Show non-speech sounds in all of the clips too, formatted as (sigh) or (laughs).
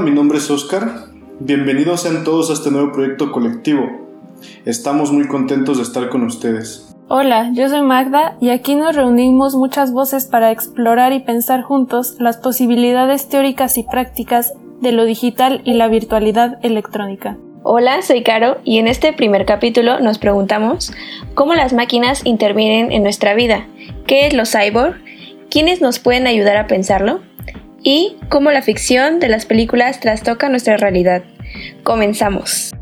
Mi nombre es Oscar. Bienvenidos sean todos a este nuevo proyecto colectivo. Estamos muy contentos de estar con ustedes. Hola, yo soy Magda y aquí nos reunimos muchas voces para explorar y pensar juntos las posibilidades teóricas y prácticas de lo digital y la virtualidad electrónica. Hola, soy Caro y en este primer capítulo nos preguntamos cómo las máquinas intervienen en nuestra vida, qué es lo cyborg, quiénes nos pueden ayudar a pensarlo y cómo la ficción de las películas trastoca nuestra realidad. Comenzamos.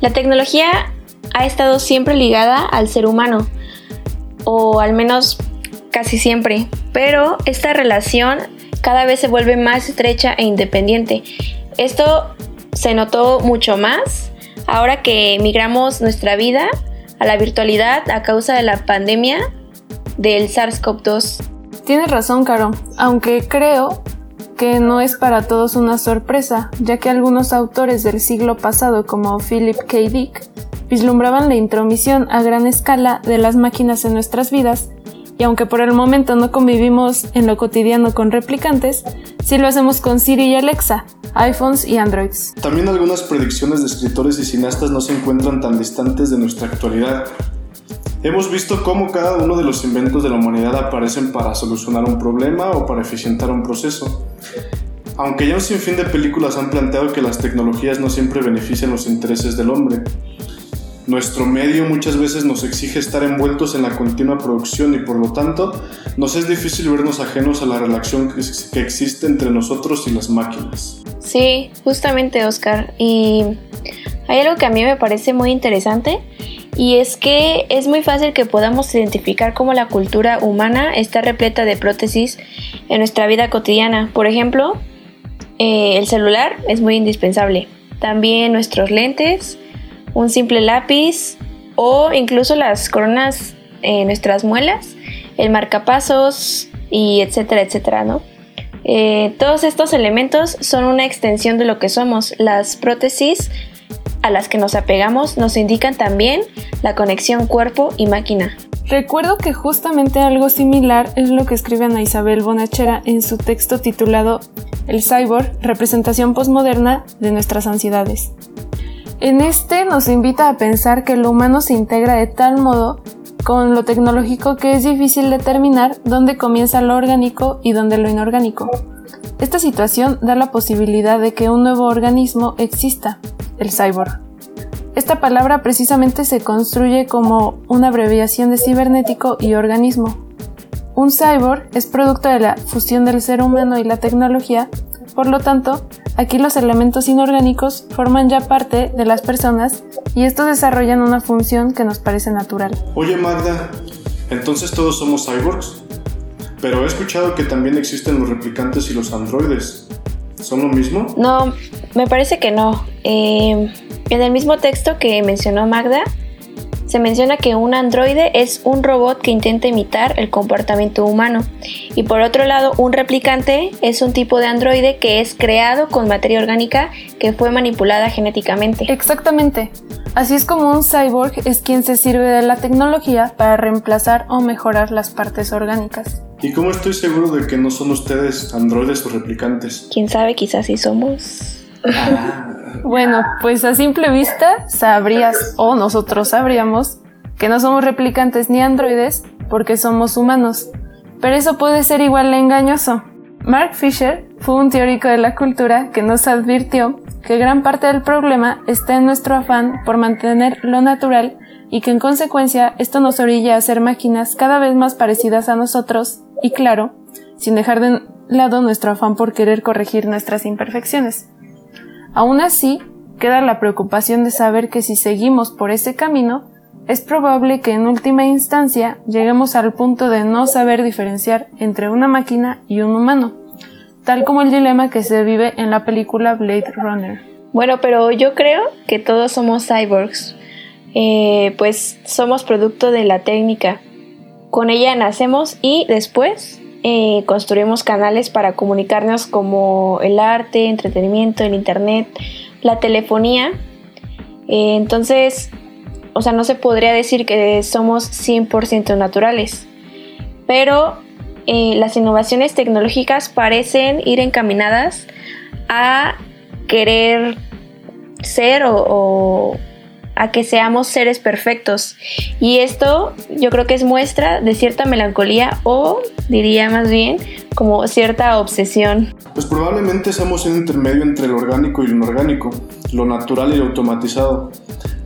La tecnología ha estado siempre ligada al ser humano, o al menos casi siempre, pero esta relación cada vez se vuelve más estrecha e independiente. Esto se notó mucho más ahora que migramos nuestra vida a la virtualidad a causa de la pandemia del SARS-CoV-2. Tienes razón, Caro, aunque creo que no es para todos una sorpresa, ya que algunos autores del siglo pasado como Philip K. Dick vislumbraban la intromisión a gran escala de las máquinas en nuestras vidas y aunque por el momento no convivimos en lo cotidiano con replicantes, sí lo hacemos con Siri y Alexa, iPhones y Androids. También algunas predicciones de escritores y cineastas no se encuentran tan distantes de nuestra actualidad. Hemos visto cómo cada uno de los inventos de la humanidad aparecen para solucionar un problema o para eficientar un proceso. Aunque ya un sinfín de películas han planteado que las tecnologías no siempre benefician los intereses del hombre, nuestro medio muchas veces nos exige estar envueltos en la continua producción y por lo tanto nos es difícil vernos ajenos a la relación que existe entre nosotros y las máquinas. Sí, justamente Oscar. Y hay algo que a mí me parece muy interesante y es que es muy fácil que podamos identificar cómo la cultura humana está repleta de prótesis en nuestra vida cotidiana. Por ejemplo, eh, el celular es muy indispensable. También nuestros lentes, un simple lápiz o incluso las coronas en nuestras muelas, el marcapasos y etcétera, etcétera, ¿no? Eh, todos estos elementos son una extensión de lo que somos. Las prótesis a las que nos apegamos nos indican también la conexión cuerpo y máquina. Recuerdo que justamente algo similar es lo que escribe Ana Isabel Bonachera en su texto titulado El cyborg, representación postmoderna de nuestras ansiedades. En este nos invita a pensar que lo humano se integra de tal modo con lo tecnológico que es difícil determinar dónde comienza lo orgánico y dónde lo inorgánico. Esta situación da la posibilidad de que un nuevo organismo exista, el cyborg. Esta palabra precisamente se construye como una abreviación de cibernético y organismo. Un cyborg es producto de la fusión del ser humano y la tecnología, por lo tanto, Aquí los elementos inorgánicos forman ya parte de las personas y estos desarrollan una función que nos parece natural. Oye Magda, entonces todos somos cyborgs, pero he escuchado que también existen los replicantes y los androides. ¿Son lo mismo? No, me parece que no. Eh, en el mismo texto que mencionó Magda, se menciona que un androide es un robot que intenta imitar el comportamiento humano. Y por otro lado, un replicante es un tipo de androide que es creado con materia orgánica que fue manipulada genéticamente. Exactamente. Así es como un cyborg es quien se sirve de la tecnología para reemplazar o mejorar las partes orgánicas. ¿Y cómo estoy seguro de que no son ustedes androides o replicantes? Quién sabe, quizás sí somos. Ah. Bueno, pues a simple vista sabrías o nosotros sabríamos que no somos replicantes ni androides porque somos humanos, pero eso puede ser igual engañoso. Mark Fisher fue un teórico de la cultura que nos advirtió que gran parte del problema está en nuestro afán por mantener lo natural y que en consecuencia esto nos orilla a ser máquinas cada vez más parecidas a nosotros y claro, sin dejar de lado nuestro afán por querer corregir nuestras imperfecciones. Aún así, queda la preocupación de saber que si seguimos por ese camino, es probable que en última instancia lleguemos al punto de no saber diferenciar entre una máquina y un humano, tal como el dilema que se vive en la película Blade Runner. Bueno, pero yo creo que todos somos cyborgs, eh, pues somos producto de la técnica. Con ella nacemos y después eh, construimos canales para comunicarnos como el arte, entretenimiento, el internet, la telefonía. Eh, entonces, o sea, no se podría decir que somos 100% naturales, pero eh, las innovaciones tecnológicas parecen ir encaminadas a querer ser o a que seamos seres perfectos. Y esto yo creo que es muestra de cierta melancolía o diría más bien como cierta obsesión. Pues probablemente seamos un intermedio entre lo orgánico y lo inorgánico, lo natural y lo automatizado.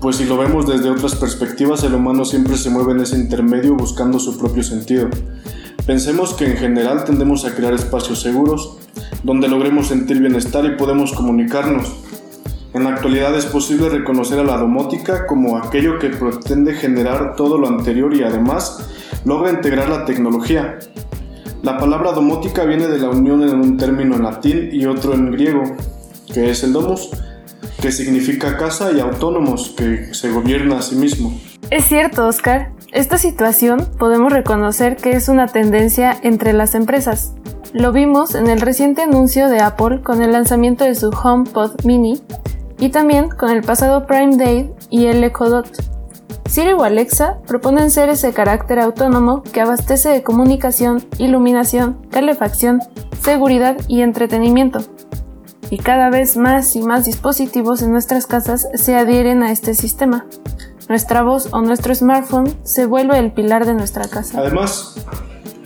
Pues si lo vemos desde otras perspectivas, el humano siempre se mueve en ese intermedio buscando su propio sentido. Pensemos que en general tendemos a crear espacios seguros, donde logremos sentir bienestar y podemos comunicarnos, en la actualidad es posible reconocer a la domótica como aquello que pretende generar todo lo anterior y además logra integrar la tecnología. La palabra domótica viene de la unión en un término en latín y otro en griego, que es el domus, que significa casa y autónomos, que se gobierna a sí mismo. Es cierto, Oscar. Esta situación podemos reconocer que es una tendencia entre las empresas. Lo vimos en el reciente anuncio de Apple con el lanzamiento de su HomePod Mini, y también con el pasado Prime Day y el Echo Dot. Siri o Alexa proponen ser ese carácter autónomo que abastece de comunicación, iluminación, calefacción, seguridad y entretenimiento. Y cada vez más y más dispositivos en nuestras casas se adhieren a este sistema. Nuestra voz o nuestro smartphone se vuelve el pilar de nuestra casa. Además,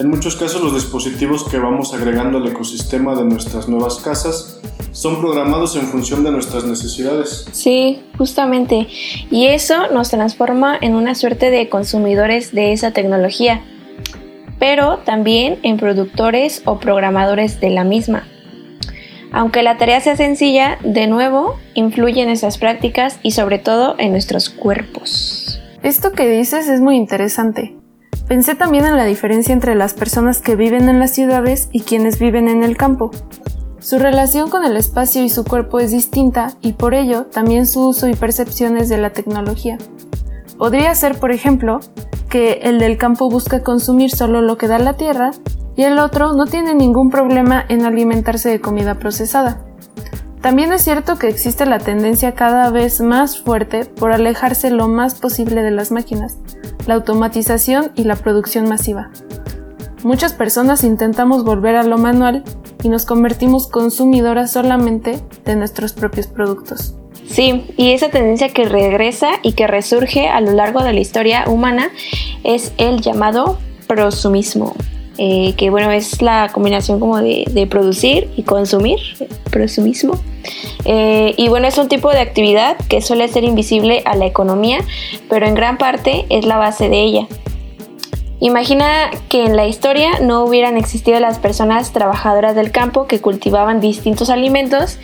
en muchos casos los dispositivos que vamos agregando al ecosistema de nuestras nuevas casas son programados en función de nuestras necesidades. Sí, justamente. Y eso nos transforma en una suerte de consumidores de esa tecnología, pero también en productores o programadores de la misma. Aunque la tarea sea sencilla, de nuevo, influye en esas prácticas y sobre todo en nuestros cuerpos. Esto que dices es muy interesante. Pensé también en la diferencia entre las personas que viven en las ciudades y quienes viven en el campo. Su relación con el espacio y su cuerpo es distinta y por ello también su uso y percepciones de la tecnología. Podría ser, por ejemplo, que el del campo busca consumir solo lo que da la tierra y el otro no tiene ningún problema en alimentarse de comida procesada. También es cierto que existe la tendencia cada vez más fuerte por alejarse lo más posible de las máquinas, la automatización y la producción masiva. Muchas personas intentamos volver a lo manual y nos convertimos consumidoras solamente de nuestros propios productos. Sí, y esa tendencia que regresa y que resurge a lo largo de la historia humana es el llamado prosumismo. Eh, que bueno, es la combinación como de, producir y consumir, prosumismo. Eh, y bueno, es un tipo de actividad que suele ser invisible a la economía, pero en gran parte es la base de ella. Imagina que en la historia no hubieran existido las personas trabajadoras del campo que cultivaban distintos alimentos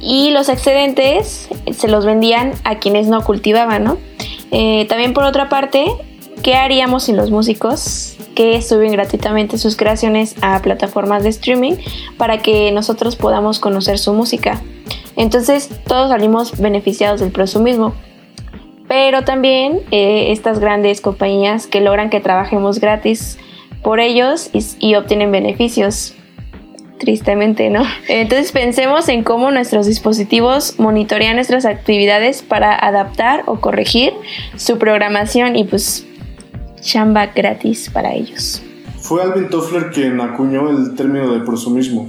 y los excedentes se los vendían a quienes no cultivaban, ¿no? Eh, también por otra parte, ¿qué haríamos sin los músicos que suben gratuitamente sus creaciones a plataformas de streaming para que nosotros podamos conocer su música? Entonces todos salimos beneficiados del prosumismo pero también eh, estas grandes compañías que logran que trabajemos gratis por ellos y, obtienen beneficios tristemente, ¿no? (laughs) Entonces pensemos en cómo nuestros dispositivos monitorean nuestras actividades para adaptar o corregir su programación y pues chamba gratis para ellos. Fue Alvin Toffler quien acuñó el término de prosumismo.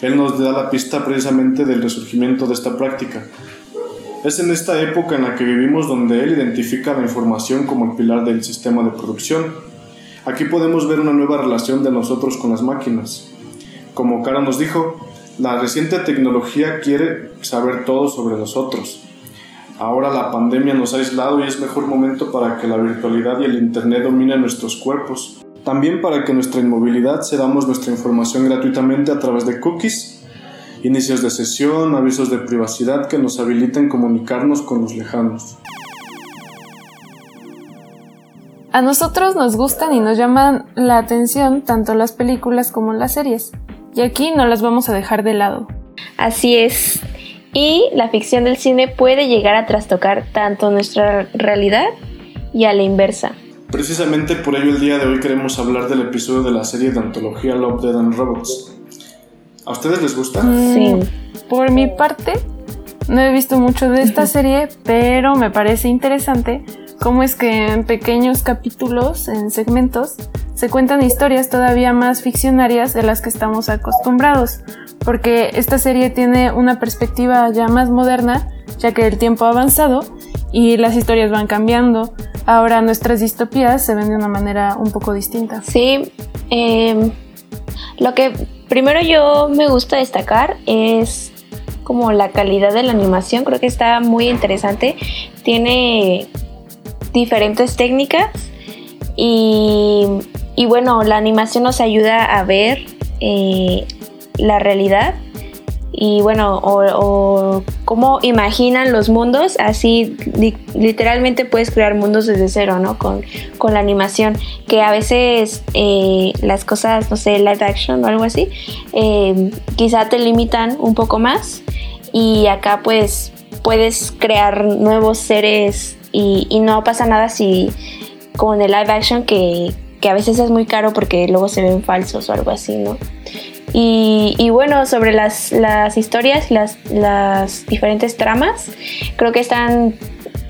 Él nos da la pista precisamente del resurgimiento de esta práctica, es en esta época en la que vivimos donde él identifica la información como el pilar del sistema de producción. Aquí podemos ver una nueva relación de nosotros con las máquinas. Como Cara nos dijo, La reciente tecnología quiere saber todo sobre nosotros. Ahora la pandemia nos ha aislado y es mejor momento para que la virtualidad y el Internet dominen nuestros cuerpos. También para que nuestra inmovilidad cedamos nuestra información gratuitamente a través de cookies, inicios de sesión, avisos de privacidad que nos habiliten comunicarnos con los lejanos. A nosotros nos gustan y nos llaman la atención tanto las películas como las series, y aquí no las vamos a dejar de lado. Así es. Y la ficción del cine puede llegar a trastocar tanto nuestra realidad y a la inversa. Precisamente por ello el día de hoy queremos hablar del episodio de la serie de antología Love, Dead and Robots. ¿A ustedes les gusta? Sí. Por mi parte, no he visto mucho de esta serie, pero me parece interesante cómo es que en pequeños capítulos, en segmentos, se cuentan historias todavía más ficcionarias de las que estamos acostumbrados, porque esta serie tiene una perspectiva ya más moderna, ya que el tiempo ha avanzado y las historias van cambiando. Ahora nuestras distopías se ven de una manera un poco distinta. Sí, eh, lo que primero yo me gusta destacar es como la calidad de la animación, creo que está muy interesante, tiene diferentes técnicas y, y bueno, la animación nos ayuda a ver eh, la realidad y bueno, o, cómo imaginan los mundos, así li literalmente puedes crear mundos desde cero, ¿no? Con, con la animación, que a veces eh, las cosas, no sé, live action o algo así, eh, quizá te limitan un poco más y acá pues puedes crear nuevos seres y, no pasa nada si con el live action que, que a veces es muy caro porque luego se ven falsos o algo así, ¿no? Y, y, bueno, sobre las, las historias, las, las, diferentes tramas, creo que están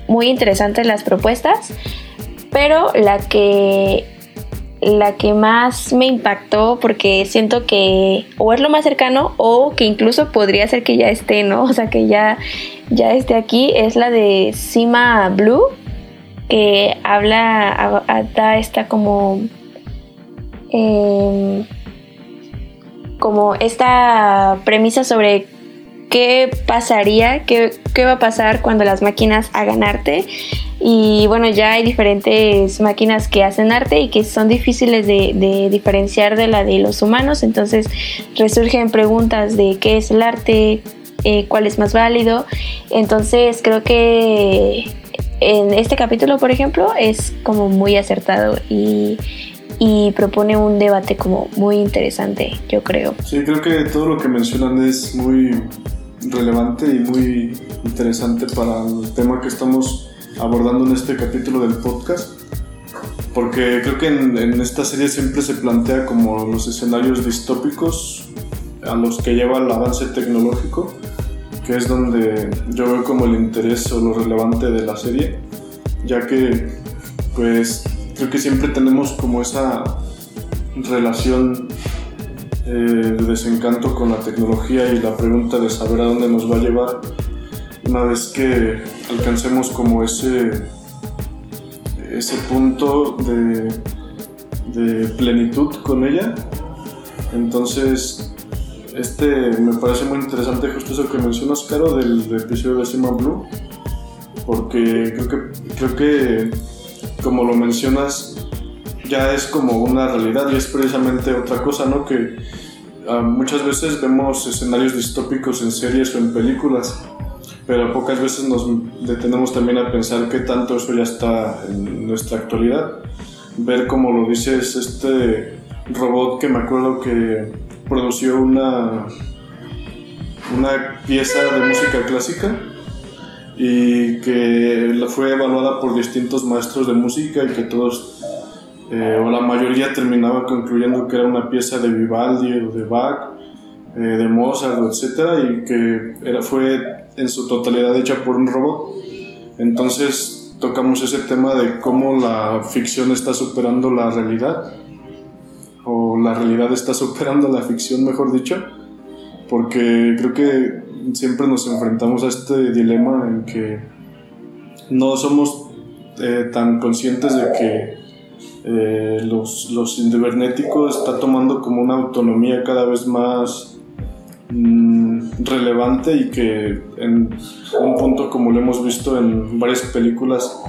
muy interesantes las propuestas, pero la que, la que más me impactó, porque siento que o es lo más cercano o que incluso podría ser que ya esté, ¿no? (laughs) O sea, que ya, ya esté aquí, es la de Sima Blue, que habla, da esta como... Eh, como esta premisa sobre qué pasaría, qué, qué, va a pasar cuando las máquinas hagan arte. Y bueno, ya hay diferentes máquinas que hacen arte y que son difíciles de diferenciar de la de los humanos. Entonces resurgen preguntas de qué es el arte, eh, cuál es más válido. Entonces creo que en este capítulo, por ejemplo, es como muy acertado y propone un debate como muy interesante, yo creo. Sí, creo que todo lo que mencionan es muy relevante y muy interesante para el tema que estamos abordando en este capítulo del podcast. Porque creo que en esta serie siempre se plantea como los escenarios distópicos a los que lleva el avance tecnológico, que es donde yo veo como el interés o lo relevante de la serie, ya que pues creo que siempre tenemos como esa relación eh, de desencanto con la tecnología y la pregunta de saber a dónde nos va a llevar una vez que alcancemos como ese, ese punto de, de plenitud con ella. Entonces, este me parece muy interesante justo eso que mencionas, Caro, del, del episodio de Sima Blue, porque creo que, creo que como lo mencionas, ya es como una realidad y es precisamente otra cosa, ¿no? Que uh, muchas veces vemos escenarios distópicos en series o en películas, pero pocas veces nos detenemos también a pensar qué tanto eso ya está en nuestra actualidad. Ver como lo dices, este robot que me acuerdo que produció una, una pieza de música clásica y que fue evaluada por distintos maestros de música y que todos eh, o la mayoría terminaba concluyendo que era una pieza de Vivaldi o de Bach, eh, de Mozart, etcétera, y que era, fue en su totalidad hecha por un robot. Entonces tocamos ese tema de cómo la ficción está superando la realidad, o la realidad está superando la ficción, mejor dicho, porque creo que siempre nos enfrentamos a este dilema en que no somos eh, tan conscientes de que eh, los, los cibernéticos está tomando como una autonomía cada vez más, mm, relevante y que en un punto como lo hemos visto en varias películas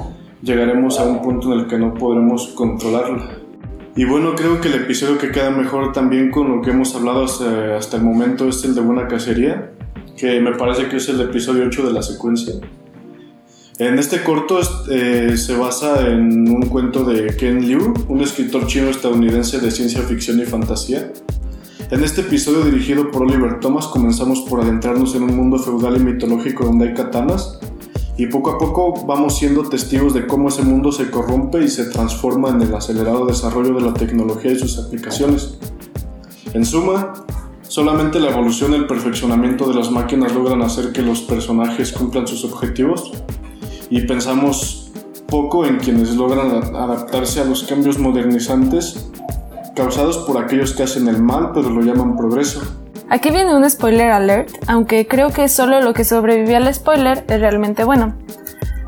llegaremos a un punto en el que no podremos controlarla. Y bueno, creo que el episodio que queda mejor también con lo que hemos hablado hasta, hasta el momento es el de Buena Cacería, que me parece que es el episodio 8 de la secuencia. En este corto eh, se basa en un cuento de Ken Liu, un escritor chino estadounidense de ciencia ficción y fantasía. En este episodio dirigido por Oliver Thomas comenzamos por adentrarnos en un mundo feudal y mitológico donde hay katanas y poco a poco vamos siendo testigos de cómo ese mundo se corrompe y se transforma en el acelerado desarrollo de la tecnología y sus aplicaciones. En suma, solamente la evolución y el perfeccionamiento de las máquinas logran hacer que los personajes cumplan sus objetivos y pensamos poco en quienes logran adaptarse a los cambios modernizantes causados por aquellos que hacen el mal pero lo llaman progreso. Aquí viene un spoiler alert, aunque creo que solo lo que sobrevivió al spoiler es realmente bueno.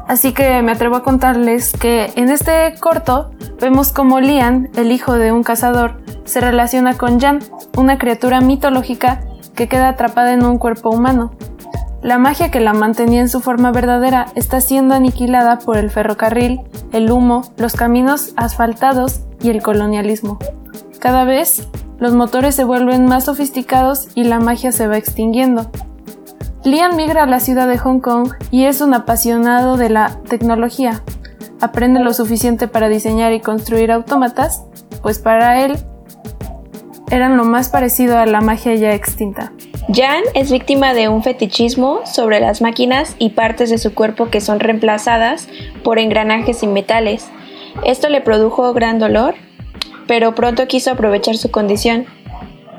Así que me atrevo a contarles que en este corto vemos como Lian, el hijo de un cazador, se relaciona con Jan, una criatura mitológica que queda atrapada en un cuerpo humano. La magia que la mantenía en su forma verdadera está siendo aniquilada por el ferrocarril, el humo, los caminos asfaltados y el colonialismo. Cada vez, los motores se vuelven más sofisticados y la magia se va extinguiendo. Liam migra a la ciudad de Hong Kong y es un apasionado de la tecnología. Aprende lo suficiente para diseñar y construir autómatas, pues para él eran lo más parecido a la magia ya extinta. Jan es víctima de un fetichismo sobre las máquinas y partes de su cuerpo que son reemplazadas por engranajes y metales. Esto le produjo gran dolor, pero pronto quiso aprovechar su condición.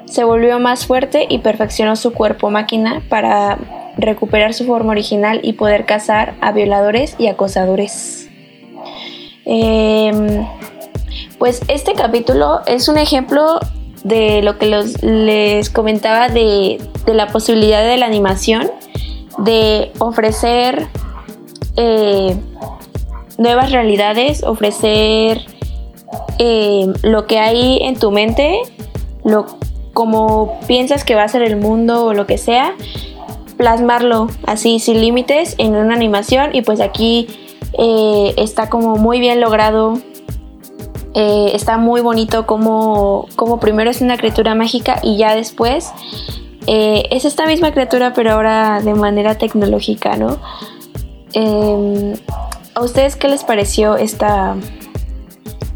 Se volvió más fuerte y perfeccionó su cuerpo máquina para recuperar su forma original y poder cazar a violadores y acosadores. Em, pues este capítulo es un ejemplo de lo que les comentaba de, la posibilidad de la animación, de ofrecer eh, nuevas realidades, ofrecer eh, lo que hay en tu mente, lo, como piensas que va a ser el mundo o lo que sea, plasmarlo así sin límites en una animación y pues aquí eh, está como muy bien logrado eh, está muy bonito como, como primero es una criatura mágica y ya después es esta misma criatura pero ahora de manera tecnológica, ¿no? Em, ¿A ustedes qué les pareció esta,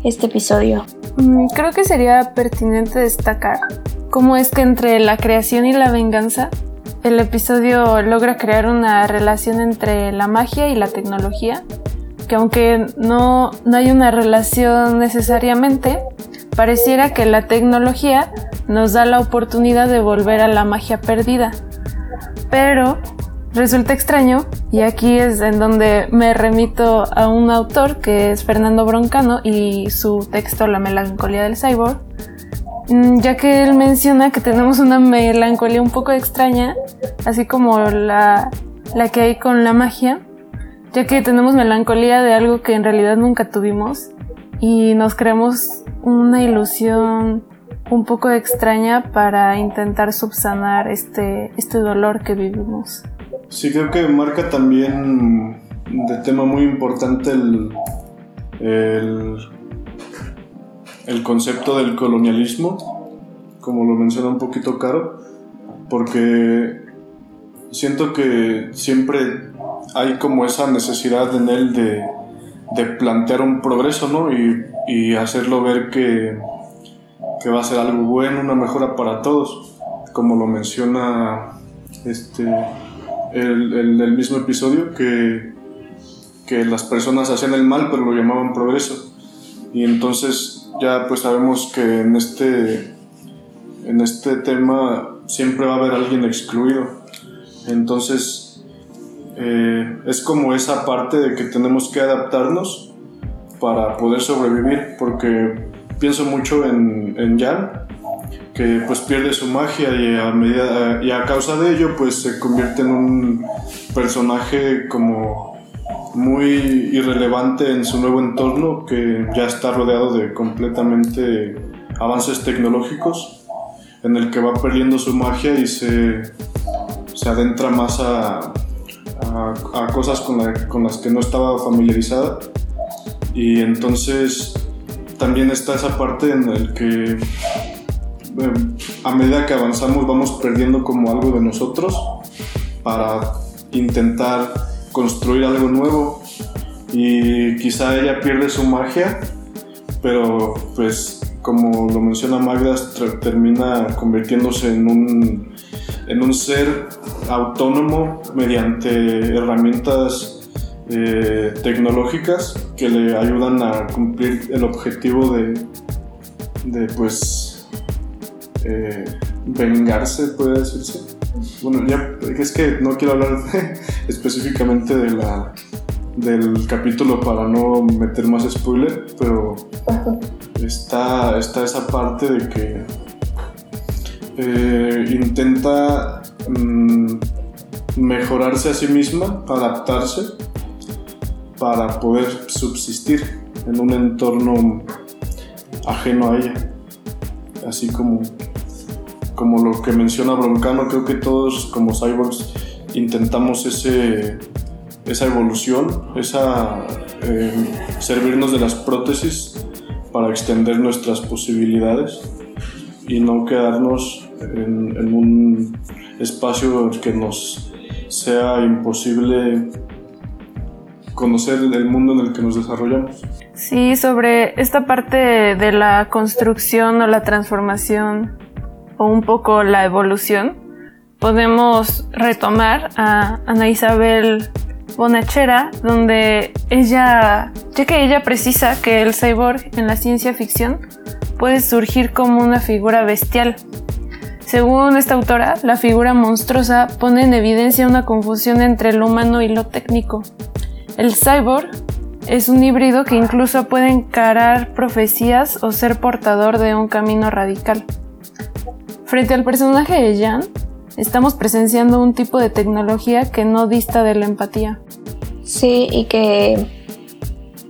este episodio? Mm, creo que sería pertinente destacar cómo es que entre la creación y la venganza el episodio logra crear una relación entre la magia y la tecnología que aunque no, no hay una relación necesariamente, pareciera que la tecnología nos da la oportunidad de volver a la magia perdida. Pero resulta extraño, y aquí es en donde me remito a un autor que es Fernando Broncano y su texto La melancolía del cyborg, mm, ya que él menciona que tenemos una melancolía un poco extraña, así como la, la que hay con la magia, ya que tenemos melancolía de algo que en realidad nunca tuvimos y nos creamos una ilusión un poco extraña para intentar subsanar este, este dolor que vivimos. Sí, creo que marca también de tema muy importante el, el, el concepto del colonialismo, como lo menciona un poquito Caro, porque siento que siempre hay como esa necesidad en él de, plantear un progreso, ¿no? Y, hacerlo ver que, que, va a ser algo bueno, una mejora para todos, como lo menciona este, el, mismo episodio, que, que las personas hacían el mal, pero lo llamaban progreso. Y entonces ya pues sabemos que en este, en este tema siempre va a haber alguien excluido. Entonces eh, es como esa parte de que tenemos que adaptarnos para poder sobrevivir, porque pienso mucho en, en Jan, pues pierde su magia y a, medida, y a causa de ello pues se convierte en un personaje como muy irrelevante en su nuevo entorno que ya está rodeado de completamente avances tecnológicos en el que va perdiendo su magia y se se adentra más a, a, cosas con, con las que no estaba familiarizada. Y entonces también está esa parte en el que a medida que avanzamos vamos perdiendo como algo de nosotros para intentar construir algo nuevo. Y quizá ella pierde su magia pero pues como lo menciona Magda termina convirtiéndose en un en un ser autónomo mediante herramientas eh, tecnológicas que le ayudan a cumplir el objetivo de, de pues eh, vengarse, puede decirse. Bueno, ya es que no quiero hablar (laughs) específicamente de la, del capítulo para no meter más spoiler, pero está, está esa parte de que eh, intenta mm, mejorarse a sí misma, adaptarse para poder subsistir en un entorno ajeno a ella. Así como, como lo que menciona Broncano, creo que todos como cyborgs intentamos ese, esa evolución, esa, eh, servirnos de las prótesis para extender nuestras posibilidades y no quedarnos en, en un espacio que nos sea imposible conocer el mundo en el que nos desarrollamos. Sí, sobre esta parte de la construcción o la transformación o un poco la evolución, podemos retomar a Ana Isabel Bonachera, donde ella, ya que ella precisa que el cyborg en la ciencia ficción puede surgir como una figura bestial. Según esta autora, la figura monstruosa pone en evidencia una confusión entre lo humano y lo técnico. El cyborg es un híbrido que incluso puede encarar profecías o ser portador de un camino radical. Frente al personaje de Jan, estamos presenciando un tipo de tecnología que no dista de la empatía. Sí, y que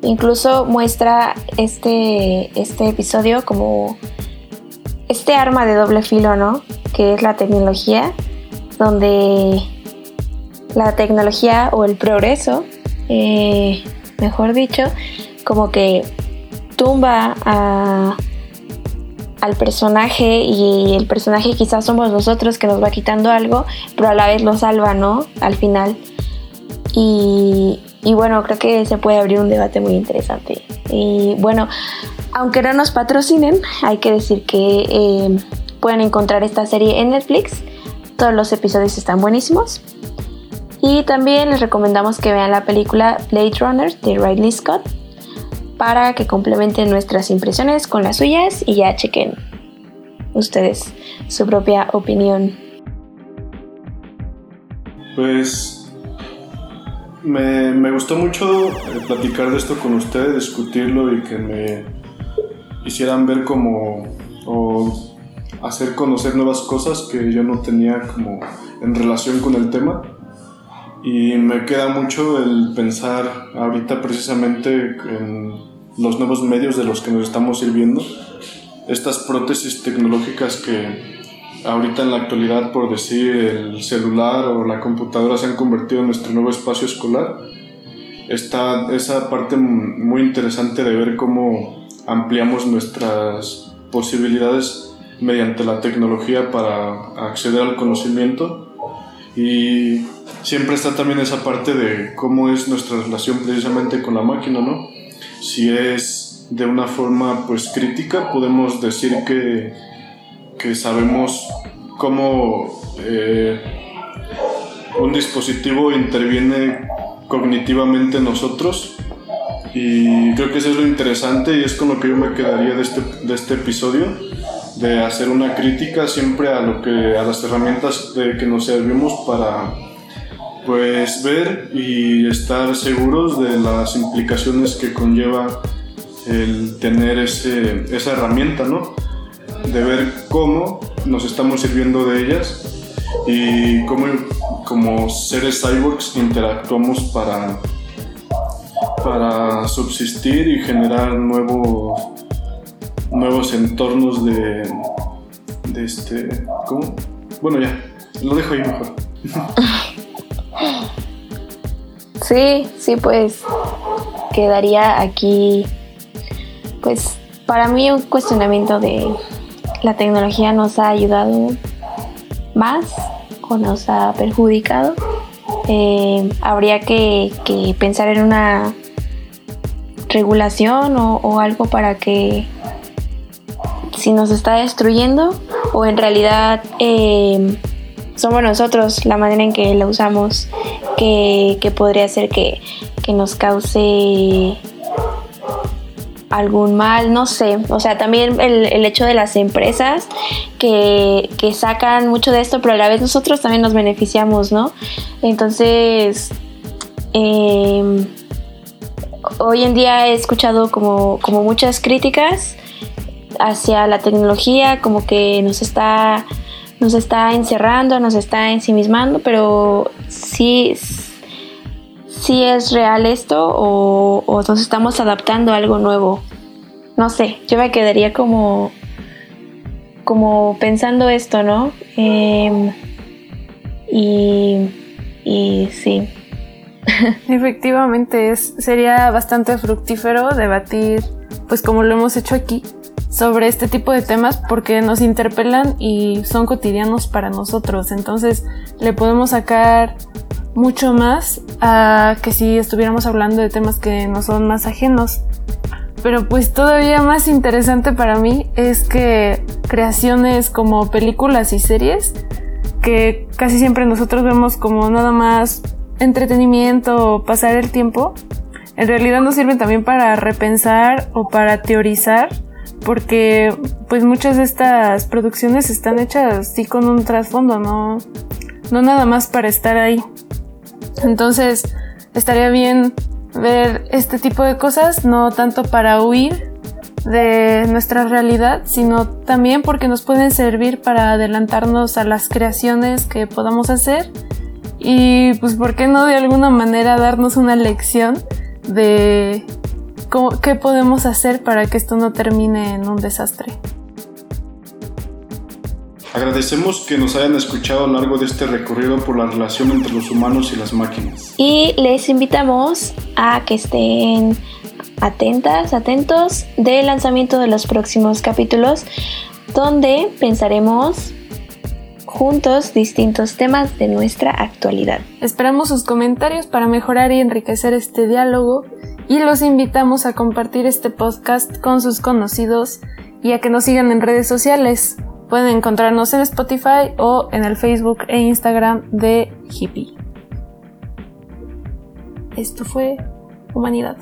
incluso muestra este, este episodio como este arma de doble filo, ¿no? Que es la tecnología, donde la tecnología o el progreso, eh, mejor dicho, como que tumba a, al personaje y el personaje quizás somos nosotros que nos va quitando algo, pero a la vez lo salva, ¿no? Al final. Y, bueno, creo que se puede abrir un debate muy interesante. Y bueno, aunque no nos patrocinen, hay que decir que eh, pueden encontrar esta serie en Netflix. Todos los episodios están buenísimos. Y también les recomendamos que vean la película Blade Runner de Ridley Scott para que complementen nuestras impresiones con las suyas y ya chequen ustedes su propia opinión. Pues me, gustó mucho eh, platicar de esto con ustedes, discutirlo y que me hicieran ver como o hacer conocer nuevas cosas que yo no tenía como en relación con el tema. Y me queda mucho el pensar ahorita precisamente en los nuevos medios de los que nos estamos sirviendo, estas prótesis tecnológicas que ahorita en la actualidad, por decir, el celular o la computadora se han convertido en nuestro nuevo espacio escolar. Está esa parte muy interesante de ver cómo ampliamos nuestras posibilidades mediante la tecnología para acceder al conocimiento y siempre está también esa parte de cómo es nuestra relación precisamente con la máquina, ¿no? Si es de una forma pues crítica, podemos decir que, que sabemos cómo eh, un dispositivo interviene cognitivamente en nosotros. Y creo que eso es lo interesante y es con lo que yo me quedaría de este, de este episodio de hacer una crítica siempre a lo que a las herramientas de que nos servimos para pues ver y estar seguros de las implicaciones que conlleva el tener ese, esa herramienta, ¿no? De ver cómo nos estamos sirviendo de ellas y cómo como seres cyborgs interactuamos para, para subsistir y generar nuevos, nuevos entornos de, de este... ¿Cómo? Bueno, ya, lo dejo ahí mejor. (laughs) Sí, sí, pues quedaría aquí, pues para mí un cuestionamiento de la tecnología nos ha ayudado más o nos ha perjudicado. Eh, habría que, pensar en una regulación o, o algo para que si nos está destruyendo o en realidad eh, somos nosotros la manera en que la usamos que, que podría ser que, que, nos cause algún mal, no sé. O sea, también el, el hecho de las empresas que, que, sacan mucho de esto, pero a la vez nosotros también nos beneficiamos, ¿no? Entonces, eh, hoy en día he escuchado como, como muchas críticas hacia la tecnología, como que nos está, nos está encerrando, nos está ensimismando, pero sí, sí es real esto o, o nos estamos adaptando a algo nuevo. No sé, yo me quedaría como, como pensando esto, ¿no? Eh, y, y sí. (laughs) Efectivamente, es, sería bastante fructífero debatir, pues como lo hemos hecho aquí, sobre este tipo de temas porque nos interpelan y son cotidianos para nosotros. Entonces le podemos sacar mucho más a que si estuviéramos hablando de temas que no son más ajenos. Pero pues todavía más interesante para mí es que creaciones como películas y series, que casi siempre nosotros vemos como nada más entretenimiento o pasar el tiempo, en realidad nos sirven también para repensar o para teorizar porque pues muchas de estas producciones están hechas sí con un trasfondo, no, no nada más para estar ahí. Entonces estaría bien ver este tipo de cosas, no tanto para huir de nuestra realidad, sino también porque nos pueden servir para adelantarnos a las creaciones que podamos hacer y pues por qué no de alguna manera darnos una lección de ¿Cómo, ¿Qué podemos hacer para que esto no termine en un desastre? Agradecemos que nos hayan escuchado a lo largo de este recorrido por la relación entre los humanos y las máquinas. Y les invitamos a que estén atentas, atentos del lanzamiento de los próximos capítulos, donde pensaremos juntos distintos temas de nuestra actualidad. Esperamos sus comentarios para mejorar y enriquecer este diálogo y los invitamos a compartir este podcast con sus conocidos y a que nos sigan en redes sociales. Pueden encontrarnos en Spotify o en el Facebook e Instagram de Hippie. Esto fue Humanidad.